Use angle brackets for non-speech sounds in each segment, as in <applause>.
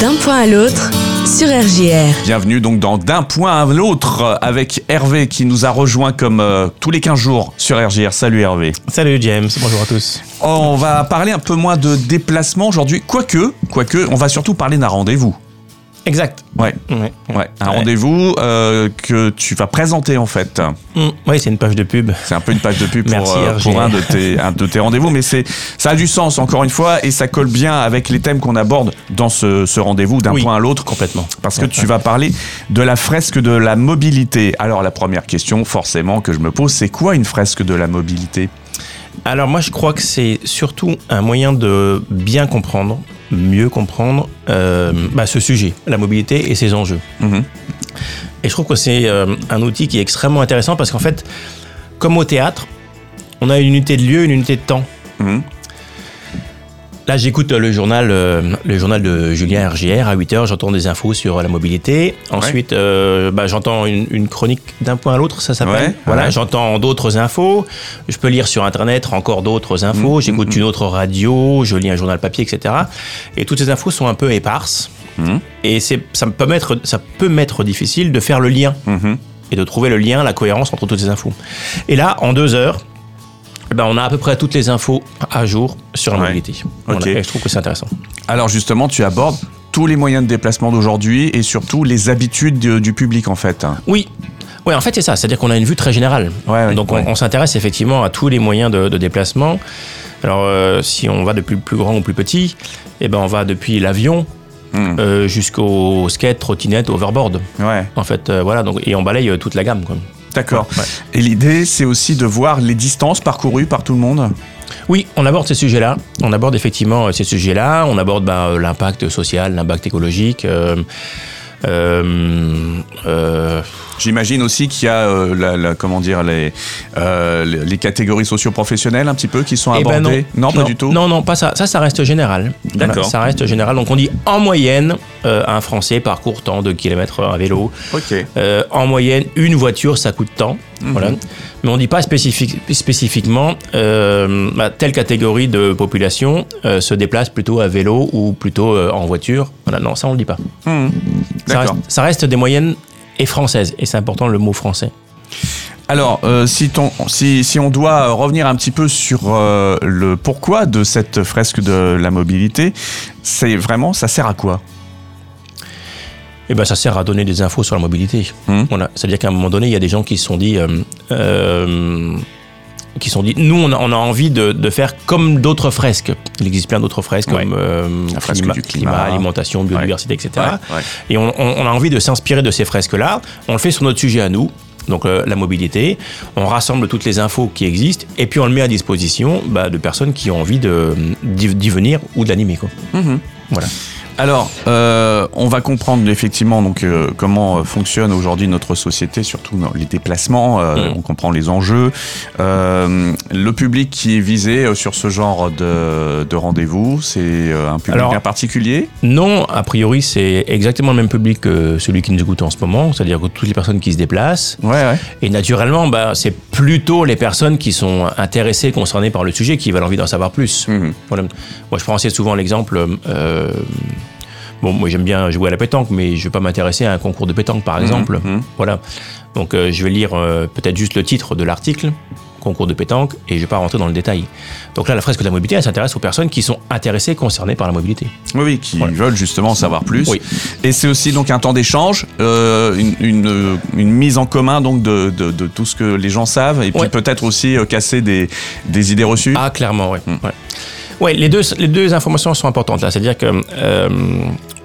D'un point à l'autre sur RJR. Bienvenue donc dans D'un point à l'autre avec Hervé qui nous a rejoint comme euh, tous les 15 jours sur RJR. Salut Hervé. Salut James, bonjour à tous. On va parler un peu moins de déplacement aujourd'hui, quoique, quoique, on va surtout parler d'un rendez-vous. Exact. Ouais, Ouais. ouais, un rendez-vous euh, que tu vas présenter en fait. Mm, Oui, c'est une page de pub. C'est un peu une page de pub pour, Merci, euh, pour un de tes, un de tes rendez-vous, mais c'est, ça a du sens encore une fois et ça colle bien avec les thèmes qu'on aborde dans ce, ce rendez-vous d'un Oui, point à l'autre. Complètement. Parce que tu vas parler de la fresque de la mobilité. Alors la première question forcément que je me pose, c'est quoi une fresque de la mobilité? Alors moi, je crois que c'est surtout un moyen de bien comprendre, mieux comprendre euh, bah, ce sujet, la mobilité et ses enjeux. Mhm. Et je trouve que c'est euh, un outil qui est extrêmement intéressant parce qu'en fait, comme au théâtre, on a une unité de lieu, une unité de temps. Mhm. Là, j'écoute le journal, euh, le journal de Julien RGR à 8h, j'entends des infos sur la mobilité. Ensuite, euh, bah, j'entends une, une chronique d'un point à l'autre, ça s'appelle. Ouais, voilà, ouais. j'entends d'autres infos. Je peux lire sur Internet encore d'autres infos. Mhm, J'écoute mhm. une autre radio, je lis un journal papier, etc. Et toutes ces infos sont un peu éparses. Et c'est, ça, me peut mettre, ça peut m'être difficile de faire le lien Mhm. et de trouver le lien, la cohérence entre toutes ces infos. Et là, en deux heures, ben, on a à peu près toutes les infos à jour sur la Ouais. mobilité. Voilà. Et je trouve que c'est intéressant. Alors justement, tu abordes tous les moyens de déplacement d'aujourd'hui et surtout les habitudes de- du public en fait. Oui. Oui, en fait, c'est ça. C'est-à-dire qu'on a une vue très générale. Ouais, ouais, Donc, on, s'intéresse effectivement à tous les moyens de, de déplacement. Alors, euh, si on va depuis le plus grand au plus petit, eh ben, on va depuis l'avion Mhm. euh, jusqu'au skate, trottinette, overboard. Ouais, En fait, euh, voilà. Donc, et on balaye euh, toute la gamme. Quoi. D'accord. Ouais. Et l'idée, c'est aussi de voir les distances parcourues par tout le monde. Oui, on aborde ces sujets-là. On aborde effectivement euh, ces sujets-là. On aborde bah, euh, l'impact social, l'impact écologique. euh, euh, euh, J'imagine aussi qu'il y a, euh, la, la- comment dire, les, euh, les catégories socio-professionnelles un petit peu qui sont Eh ben abordées. pas du tout. Non, non, pas ça. Ça, ça reste général. D'accord. ça reste général. Donc on dit en moyenne, euh, un Français parcourt tant de kilomètres à vélo. Ok. Euh, en moyenne, une voiture, ça coûte tant. Mhm. Voilà. Mais on dit pas spécifique- spécifiquement euh, bah, telle catégorie de population euh, se déplace plutôt à vélo ou plutôt euh, en voiture. Voilà, non, ça on le dit pas. Ça reste, D'accord. ça reste des moyennes et françaises. Et c'est important le mot français. Alors, euh, si, ton, si, si on doit revenir un petit peu sur euh, le pourquoi de cette fresque de la mobilité, c'est vraiment, ça sert à quoi? Et ben, ça sert à donner des infos sur la mobilité. Voilà. C'est-à-dire qu'à un moment donné, il y a des gens qui se sont dit, euh, euh, qui sont dit, nous, on a, on a envie de, de faire comme d'autres fresques. Il existe plein d'autres fresques Ouais. comme euh, La fresque du climat. alimentation, biodiversité, etc. Ouais. Et on, a envie de s'inspirer de ces fresques-là. On le fait sur notre sujet à nous. Donc euh, la mobilité, on rassemble toutes les infos qui existent et puis on le met à disposition bah, de personnes qui ont envie de- d'y venir ou de l'animer. quoi. Mhm. Voilà. Alors, euh, on va comprendre effectivement donc euh, comment euh, fonctionne aujourd'hui notre société, surtout dans les déplacements. euh, Mm. On comprend les enjeux, le public qui est visé sur ce genre de, de rendez-vous, c'est un public Alors- bien particulier? Non, a priori, c'est exactement le même public que celui qui nous écoute en ce moment, c'est-à-dire que toutes les personnes qui se déplacent. Ouais, ouais. Et naturellement, bah, c'est plutôt les personnes qui sont intéressées, concernées par le sujet, qui veulent envie d'en savoir plus. Mhm. Voilà. Moi, je prends assez souvent l'exemple. euh, bon, moi, j'aime bien jouer à la pétanque, mais je vais pas m'intéresser à un concours de pétanque, par exemple. mhm. Voilà. Donc, euh, je vais lire euh, peut-être juste le titre de l'article, concours de pétanque, et je vais pas rentrer dans le détail. Donc là, la fresque de la mobilité, elle s'intéresse aux personnes qui sont intéressées, concernées par la mobilité. Oui, oui, qui Voilà. veulent justement en savoir plus. Oui. Et c'est aussi donc un temps d'échange, euh, une, une, une mise en commun donc de, de, de tout ce que les gens savent, et puis Ouais. peut-être aussi euh, casser des, des idées reçues. Ah, clairement, oui. Mm. Ouais. Ouais, les deux, les deux informations sont importantes là. C'est-à-dire que euh,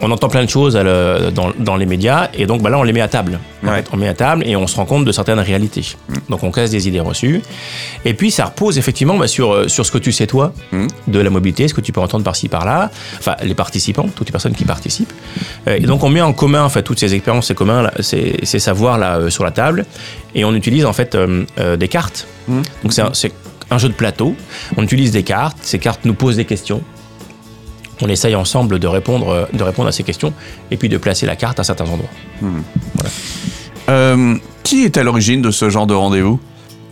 on entend plein de choses le- dans, dans les médias et donc bah, là on les met à table. En Ouais. fait, on met à table et on se rend compte de certaines réalités. Donc on casse des idées reçues et puis ça repose effectivement bah, sur euh, sur ce que tu sais toi Mm. de la mobilité, ce que tu peux entendre par-ci par-là. Enfin les participants, toutes les personnes qui participent. Euh, et donc on met en commun en fait toutes ces expériences, ces communs, là, ces, ces savoirs euh, sur la table et on utilise en fait euh, euh, des cartes. Mm. Donc c'est un- c'est un jeu de plateau. On utilise des cartes. Ces cartes nous posent des questions. On essaye ensemble de répondre, euh, de répondre à ces questions et puis de placer la carte à certains endroits. Euh, qui est à l'origine de ce genre de rendez-vous?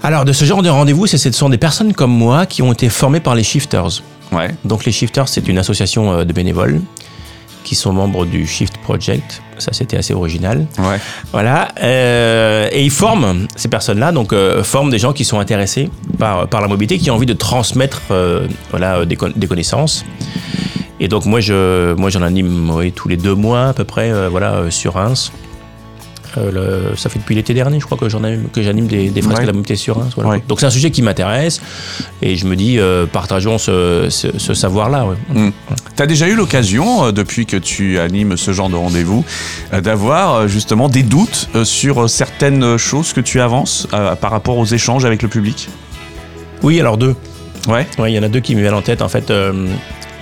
Alors, de ce genre de rendez-vous, c'est- ce sont des personnes comme moi qui ont été formées par les Shifters. Ouais. Donc, les Shifters, c'est une association euh, de bénévoles qui sont membres du Shift Project. Ça, c'était assez original. Ouais. Voilà. Euh, et ils forment, ces personnes-là, donc euh, forment des gens qui sont intéressés par, par la mobilité, qui ont envie de transmettre euh, voilà, des, con- des connaissances. Et donc moi, je, moi, j'en anime oui, tous les deux mois à peu près, euh, voilà, euh, sur Reims. Euh, le- ça fait depuis l'été dernier, je crois que j'en anime, que j'anime des, des fresques Ouais. de la mobilité sur Reims. voilà. Ouais. Donc c'est un sujet qui m'intéresse et je me dis partageons ce, ce- ce savoir-là. ouais. Mm. T'as déjà eu l'occasion, depuis que tu animes ce genre de rendez-vous, d'avoir justement des doutes sur certaines choses que tu avances par rapport aux échanges avec le public? Oui, alors deux. Ouais. Ouais, il y en a deux qui me viennent en tête. En fait,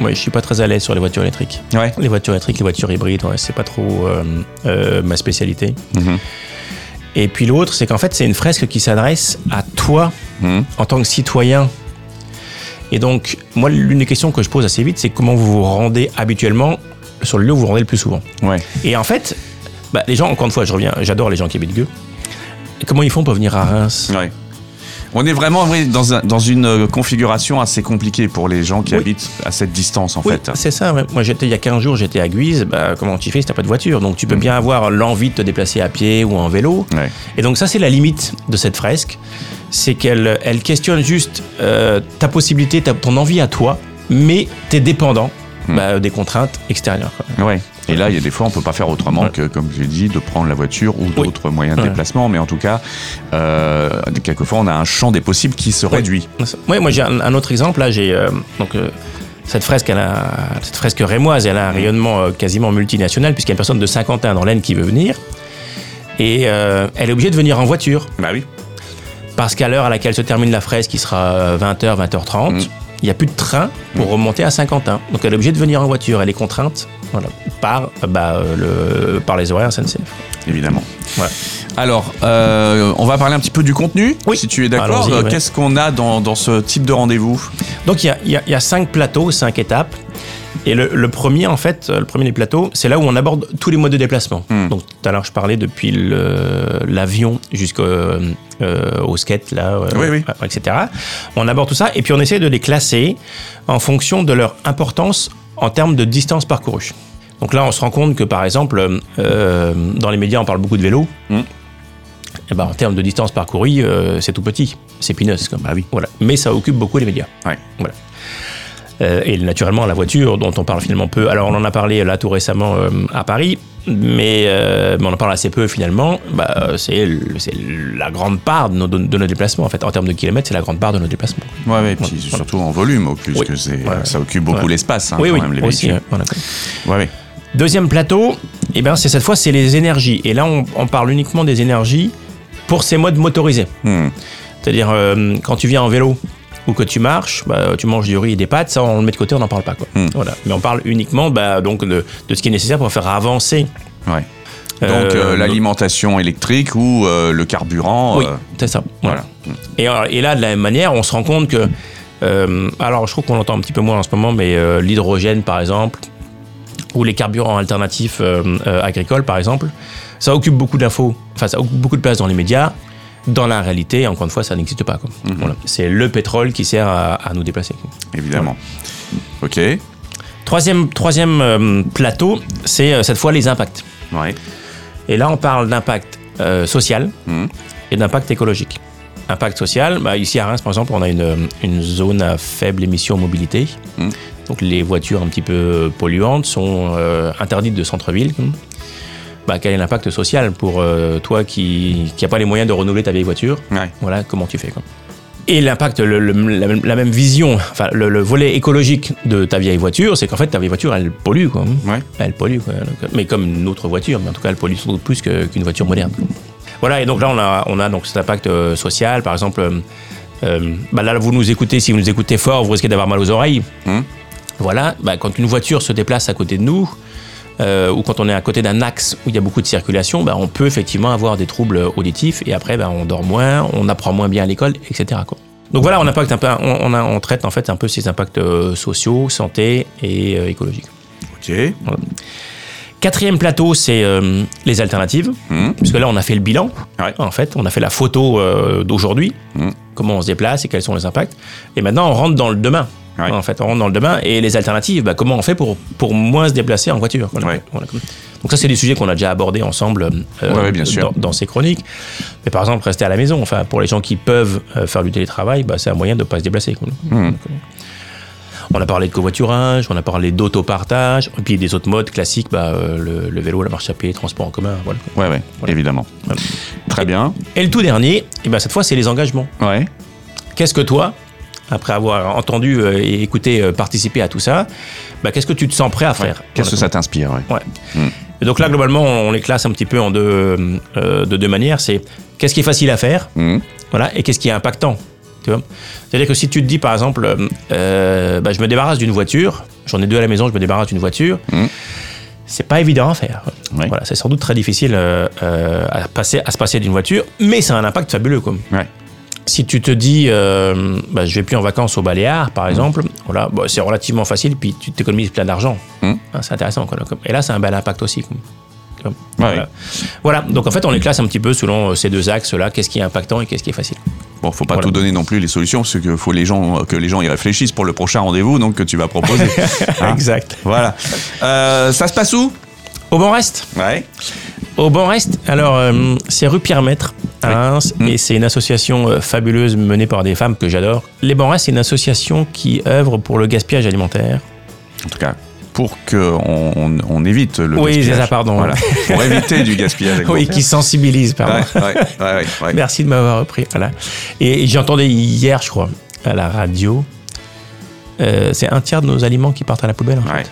ouais, je suis pas très à l'aise sur les voitures électriques. Ouais. Les voitures électriques, les voitures hybrides, ouais, c'est pas trop euh, euh, ma spécialité. Mhm. Et puis l'autre, c'est qu'en fait, c'est une fresque qui s'adresse à toi Mhm. en tant que citoyen. Et donc, moi, l'une des questions que je pose assez vite, c'est comment vous vous rendez habituellement sur le lieu où vous vous rendez le plus souvent. Ouais. Et en fait, bah, les gens, encore une fois, je reviens, j'adore les gens qui habitent Gueux. Comment ils font pour venir à Reims? Ouais. On est vraiment oui, dans, un- dans une euh, configuration assez compliquée pour les gens qui Oui. habitent à cette distance en Oui, fait. c'est ça. Moi, j'étais il y a 15 jours, j'étais à Guise. Bah, comment tu fais si t'as pas de voiture Donc, tu peux bien avoir l'envie de te déplacer à pied ou en vélo. Ouais. Et donc, ça, c'est la limite de cette fresque. C'est qu'elle elle questionne juste euh, ta possibilité, ta- ton envie à toi, mais t'es dépendant bah, des contraintes extérieures. quoi. Ouais. Et là, il y a des fois, on peut pas faire autrement Ouais. que, comme j'ai dit, de prendre la voiture ou Oui. d'autres moyens de Ouais. déplacement. Mais en tout cas, euh, quelquefois, on a un champ des possibles qui se réduit. Ouais, moi, j'ai un, un autre exemple. Là, j'ai euh, donc euh, cette fresque, elle a, cette fresque rémoise, elle a un rayonnement euh, quasiment multinational puisqu'il y a une personne de Saint-Quentin dans l'Aisne qui veut venir. Et elle est obligée de venir en voiture. Bah oui. Parce qu'à l'heure à laquelle se termine la fresque, qui sera 20h, 20h30, Mm. il n'y a plus de train pour remonter à Saint-Quentin. Donc elle est obligée de venir en voiture. Elle est contrainte voilà, par, bah, euh, le, par les horaires SNCF. Évidemment. Alors, euh, on va parler un petit peu du contenu, Oui. si tu es d'accord. Euh, ouais. Qu'est-ce qu'on a dans, dans ce type de rendez-vous? Donc il y y y a cinq plateaux, cinq étapes. Et le, le premier, en fait, le premier des plateaux, c'est là où on aborde tous les modes de déplacement. Hmm. Donc tout à l'heure, je parlais depuis l'avion jusqu'au euh, skate, là, euh, Oui, oui. etc. On aborde tout ça et puis on essaie de les classer en fonction de leur importance en termes de distance parcourue. Donc là, on se rend compte que, par exemple, euh, dans les médias, on parle beaucoup de vélo. Hmm. Eh ben, en termes de distance parcourue, euh, c'est tout petit. C'est pineuse. Comme. Bah oui. Voilà. Mais ça occupe beaucoup les médias. Ouais. Voilà. Euh, et naturellement, la voiture, dont on parle finalement peu. Alors, on en a parlé là tout récemment euh, à Paris, mais, euh, mais on en parle assez peu finalement. Bah, c'est la grande part de nos, de nos déplacements. En fait, en termes de kilomètres, c'est la grande part de nos déplacements. Ouais, ouais, et puis surtout en volume, au plus Oui. que Ouais. ça occupe beaucoup Ouais. l'espace, hein, oui, quand oui, même, les aussi. véhicules. voilà. Ouais. Deuxième plateau, eh ben, c'est cette fois, c'est les énergies. Et là, on, on parle uniquement des énergies pour ces modes motorisés. Hmm. C'est-à-dire, euh, quand tu viens en vélo ou que tu marches, bah, tu manges du riz et des pâtes, ça, on le met de côté, on n'en parle pas. Quoi. Hmm. Voilà. Mais on parle uniquement bah, donc de, de ce qui est nécessaire pour faire avancer. Ouais. Donc euh, euh, nos- l'alimentation électrique ou euh, le carburant. Oui, euh, c'est ça. voilà. Et, euh, et là, de la même manière, on se rend compte que. euh, alors, je trouve qu'on l'entend un petit peu moins en ce moment, mais euh, l'hydrogène, par exemple, ou les carburants alternatifs euh, euh, agricoles, par exemple, ça occupe beaucoup d'infos, enfin, ça occupe beaucoup de place dans les médias. Dans la réalité, encore une fois, ça n'existe pas. Mhm. Voilà. C'est le pétrole qui sert à, à nous déplacer. Évidemment. Ok. Troisième, troisième euh, plateau, c'est euh, cette fois les impacts. Ouais. Et là, on parle d'impact euh, social Mhm. et d'impact écologique. Impact social, bah, ici à Reims, par exemple, on a une, une zone à faible émission mobilité. Mhm. Donc les voitures un petit peu polluantes sont interdites de centre-ville. Bah, quel est l'impact social pour euh, toi qui n'a pas les moyens de renouveler ta vieille voiture Ouais. Voilà, comment tu fais quoi. Et l'impact, le- le- la, même- la même vision, enfin le, le volet écologique de ta vieille voiture, c'est qu'en fait ta vieille voiture, elle pollue quoi. Ouais. Elle pollue, quoi. Donc, mais comme une autre voiture, mais en tout cas, elle pollue sans doute plus que- qu'une voiture moderne. Voilà, et donc là, on a, on a donc cet impact euh, social. Par exemple, euh, euh, bah là, vous nous écoutez, si vous nous écoutez fort, vous risquez d'avoir mal aux oreilles. Hum. Voilà, bah, quand une voiture se déplace à côté de nous, euh, ou quand on est à côté d'un axe où il y a beaucoup de circulation, bah, on peut effectivement avoir des troubles auditifs, et après, bah, on dort moins, on apprend moins bien à l'école, etc. quoi. Donc voilà, on, impacte un peu, on, on a- on traite en fait un peu ces impacts euh, sociaux, santé et euh, écologiques. Ok. Quatrième plateau, c'est euh, les alternatives. Hum. Puisque là, on a fait le bilan. Ouais. En fait, on a fait la photo euh, d'aujourd'hui, Mhm. comment on se déplace et quels sont les impacts. Et maintenant, on rentre dans le demain. Ouais. En fait, on rentre dans le demain. Et les alternatives, bah, comment on fait pour, pour moins se déplacer en voiture. Ouais. Donc ça, c'est des sujets qu'on a déjà abordés ensemble euh, bien sûr. Dans, dans ces chroniques. Mais par exemple, rester à la maison. Enfin, pour les gens qui peuvent faire du télétravail, bah, c'est un moyen de ne pas se déplacer. quoi. Hmm. Donc, on a parlé de covoiturage, on a parlé d'autopartage, et puis des autres modes classiques, bah, euh, le, le vélo, la marche à pied, les transports en commun. Voilà. Ouais, ouais, Voilà. évidemment. Voilà. Très bien. Et le tout dernier, et ben cette fois, c'est les engagements. Ouais. Qu'est-ce que toi, après avoir entendu euh, et écouté euh, participer à tout ça, bah, qu'est-ce que tu te sens prêt à faire Qu'est-ce que ça t'inspire ouais. Ouais. Et donc là, globalement, on les classe un petit peu en deux, euh, de deux manières. C'est qu'est-ce qui est facile à faire, Mhm. voilà, et qu'est-ce qui est impactant. C'est-à-dire que si tu te dis, par exemple, euh, euh, bah, je me débarrasse d'une voiture, j'en ai deux à la maison, je me débarrasse d'une voiture, Mhm. c'est pas évident à faire. Ouais. Voilà, c'est sans doute très difficile euh, euh, à, passer, à se passer d'une voiture, mais ça a un impact fabuleux. Ouais. Si tu te dis, euh, bah, je vais plus en vacances au Baléares, par exemple, voilà, bah, c'est relativement facile, puis tu t'économises plein d'argent. Mm. Hein, c'est intéressant. Quoi, comme- et là, c'est un bel impact aussi. Comme- Ouais. voilà. Voilà, donc en fait, on les classe un petit peu selon ces deux axes-là, qu'est-ce qui est impactant et qu'est-ce qui est facile. Bon, faut pas Voilà. tout donner non plus les solutions, parce que faut les gens, que les gens y réfléchissent pour le prochain rendez-vous, donc que tu vas proposer. <laughs> Hein Exact. Voilà. Euh, ça se passe où? Au bon reste Ouais. Au bon reste, alors euh, c'est rue Pierre-Maître à Oui. Reims Mm. et c'est une association euh, fabuleuse menée par des femmes que j'adore. Les Bons Restes, c'est une association qui œuvre pour le gaspillage alimentaire. En tout cas, pour qu'on on, on évite le Oui, gaspillage. c'est ça, pardon. Voilà. pour éviter du gaspillage. <laughs> Oui, qui sensibilise, pardon. Ouais, ouais, ouais, ouais, ouais. Merci de m'avoir repris. Voilà. Et j'entendais hier, je crois, à la radio, euh, c'est un tiers de nos aliments qui partent à la poubelle. En fait.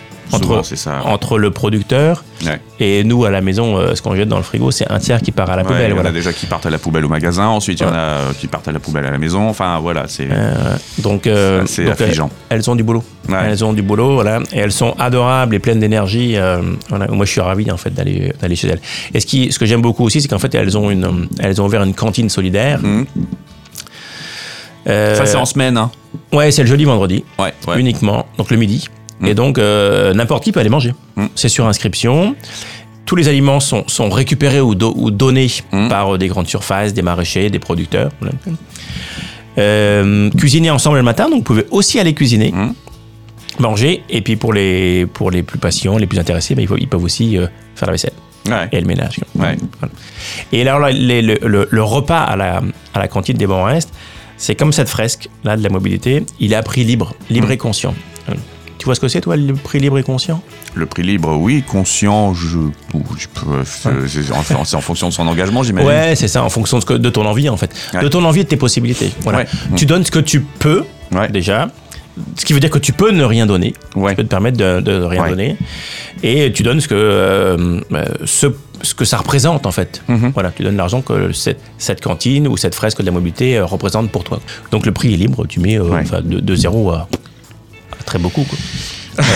C'est ça. Entre le producteur Ouais. et nous à la maison, euh, ce qu'on jette dans le frigo, c'est un tiers qui part à la Ouais, poubelle. il y en a déjà qui partent à la poubelle au magasin, ensuite il y en a euh, qui partent à la poubelle à la maison. Enfin, voilà, c'est. Euh, donc, C'est affligeant. elles, elles ont du boulot. Elles ont du boulot, voilà, et elles sont adorables et pleines d'énergie. voilà. Moi, je suis ravi en fait d'aller d'aller chez elles. Et ce qui, ce que j'aime beaucoup aussi, c'est qu'en fait, elles ont une, elles ont ouvert une cantine solidaire. Euh, Ça, c'est en semaine. Hein. Ouais, c'est le jeudi, vendredi, Ouais, ouais. uniquement, donc le midi. Mm. Et donc, euh, n'importe qui peut aller manger. Mm. C'est sur inscription. Tous les aliments sont, sont récupérés ou, do- ou donnés Mm. par euh, des grandes surfaces, des maraîchers, des producteurs. Euh, cuisiner ensemble le matin, donc vous pouvez aussi aller cuisiner, Mm. manger. Et puis pour les, pour les plus patients, les plus intéressés, ben, ils, peuvent- aussi euh, faire la vaisselle Ouais. et le ménage. Ouais. Voilà. Et alors, là, les- le, le- le repas à la, à la cantine des bons restes, c'est comme cette fresque là de la mobilité. Il est à prix libre, libre Mm. et conscient. Tu vois ce que c'est, toi, le prix libre et conscient? Le prix libre, oui. Conscient, je, je peux. c'est- C'est en, fonction de son engagement, j'imagine. Ouais, c'est ça, en fonction de, ton envie, en fait. Ouais. De ton envie et de tes possibilités. Voilà. Ouais. Tu donnes ce que tu peux, Ouais. déjà. Ce qui veut dire que tu peux ne rien donner. Tu peux te permettre de, de rien donner. Et tu donnes ce que, euh, euh, ce, ce que ça représente, en fait. Mhm. Voilà, tu donnes l'argent que cette, cette cantine ou cette fresque de la mobilité euh, représente pour toi. Donc le prix est libre, tu mets euh, de, de zéro à, très beaucoup. Quoi. Ça,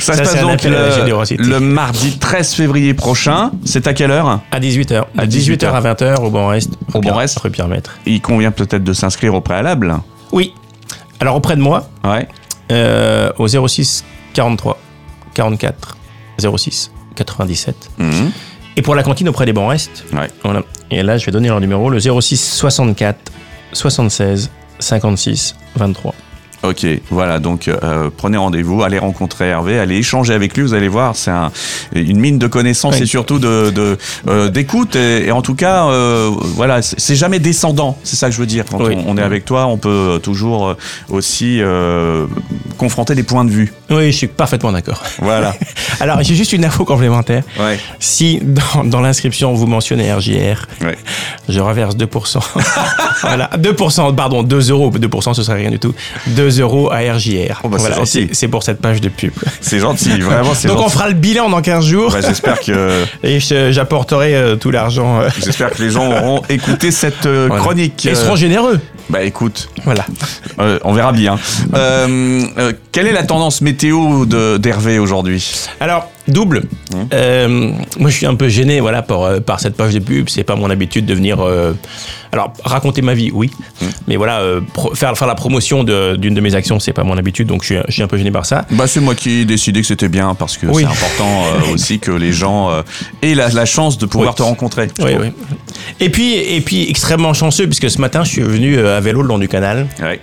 Ça, se passe donc le, mardi 13 février prochain. C'est à quelle heure À 18h. À À 18h à 20h au Bon Reste. Au Bon Pierre- Reste. Rue Pierre-Maître. Il convient peut-être de s'inscrire au préalable. Oui. Alors auprès de moi, Ouais. euh, au 06 43 44 06 97. Mhm. Et pour la cantine auprès des bons restes, Ouais. voilà. Et là, je vais donner leur numéro, le 06 64 76 56 23. Ok, voilà, donc euh, prenez rendez-vous, allez rencontrer Hervé, allez échanger avec lui, vous allez voir, c'est un- une mine de connaissances Oui. et surtout de de, euh, d'écoute et, et en tout cas, euh, voilà, c'est jamais descendant, c'est ça que je veux dire. Quand Oui. on, on est avec toi, on peut toujours aussi confronter des points de vue. Oui, je suis parfaitement d'accord. Voilà, <laughs> Alors, j'ai juste une info complémentaire. ouais, Si dans, dans l'inscription vous mentionnez RJR, ouais. je reverse 2%. <laughs> voilà, 2%, pardon, 2 euros. 2%, ce serait rien du tout. 2 euros à RJR. Oh, bah, c'est voilà, pour cette page de pub. <laughs> c'est gentil, vraiment, c'est Donc, on fera le bilan dans 15 jours Ouais, j'espère que <laughs> et j'apporterai euh, tout l'argent. euh, j'espère que les gens auront <laughs> écouté cette euh, voilà. chronique. Et seront généreux. bah écoute, Voilà. On verra bien. Quelle est la tendance météo de- d'Hervé aujourd'hui? Alors, double. Mmh. Euh, moi, je suis un peu gêné voilà, par, euh, par cette page de pub. C'est pas mon habitude de venir. euh, alors, raconter ma vie, oui. Mmh. Mais voilà, pro- faire, faire la promotion d'une de, mes actions, c'est pas mon habitude. Donc, je suis, je suis un peu gêné par ça. Bah c'est moi qui ai décidé que c'était bien parce que Oui. c'est important aussi que les gens aient la, la chance de pouvoir Oui. te rencontrer. Oui, oui. Et puis, et puis, extrêmement chanceux, puisque ce matin, je suis venu à vélo le long du canal. Ouais.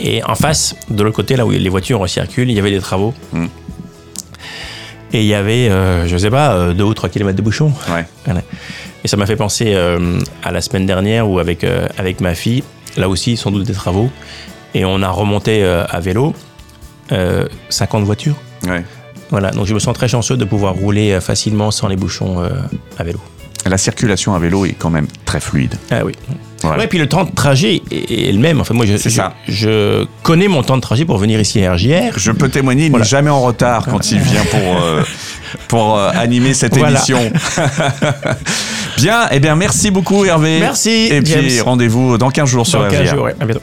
Et en face, de l'autre côté, là où les voitures circulent, il y avait des travaux. Mm. Et il y avait, euh, je sais pas, euh, deux ou trois kilomètres de bouchons. Ouais. Voilà. Et ça m'a fait penser euh, à la semaine dernière où avec, euh, avec ma fille, là aussi, sans doute des travaux, et on a remonté euh, à vélo euh, 50 voitures. Ouais. Voilà, donc je me sens très chanceux de pouvoir rouler euh, facilement sans les bouchons euh, à vélo. La circulation à vélo est quand même très fluide. Ah oui. Voilà. Ouais, puis le temps de trajet est, est le même. Enfin, moi, je, je, ça. je connais mon temps de trajet pour venir ici à RJR. Je peux témoigner, il Voilà. n'est jamais en retard quand il vient pour, euh, pour euh, animer cette Voilà. émission. <laughs> bien, eh bien merci beaucoup Hervé. Merci, Et puis rendez-vous dans 15 jours sur Dans 15 RJR. jours, ouais. À bientôt.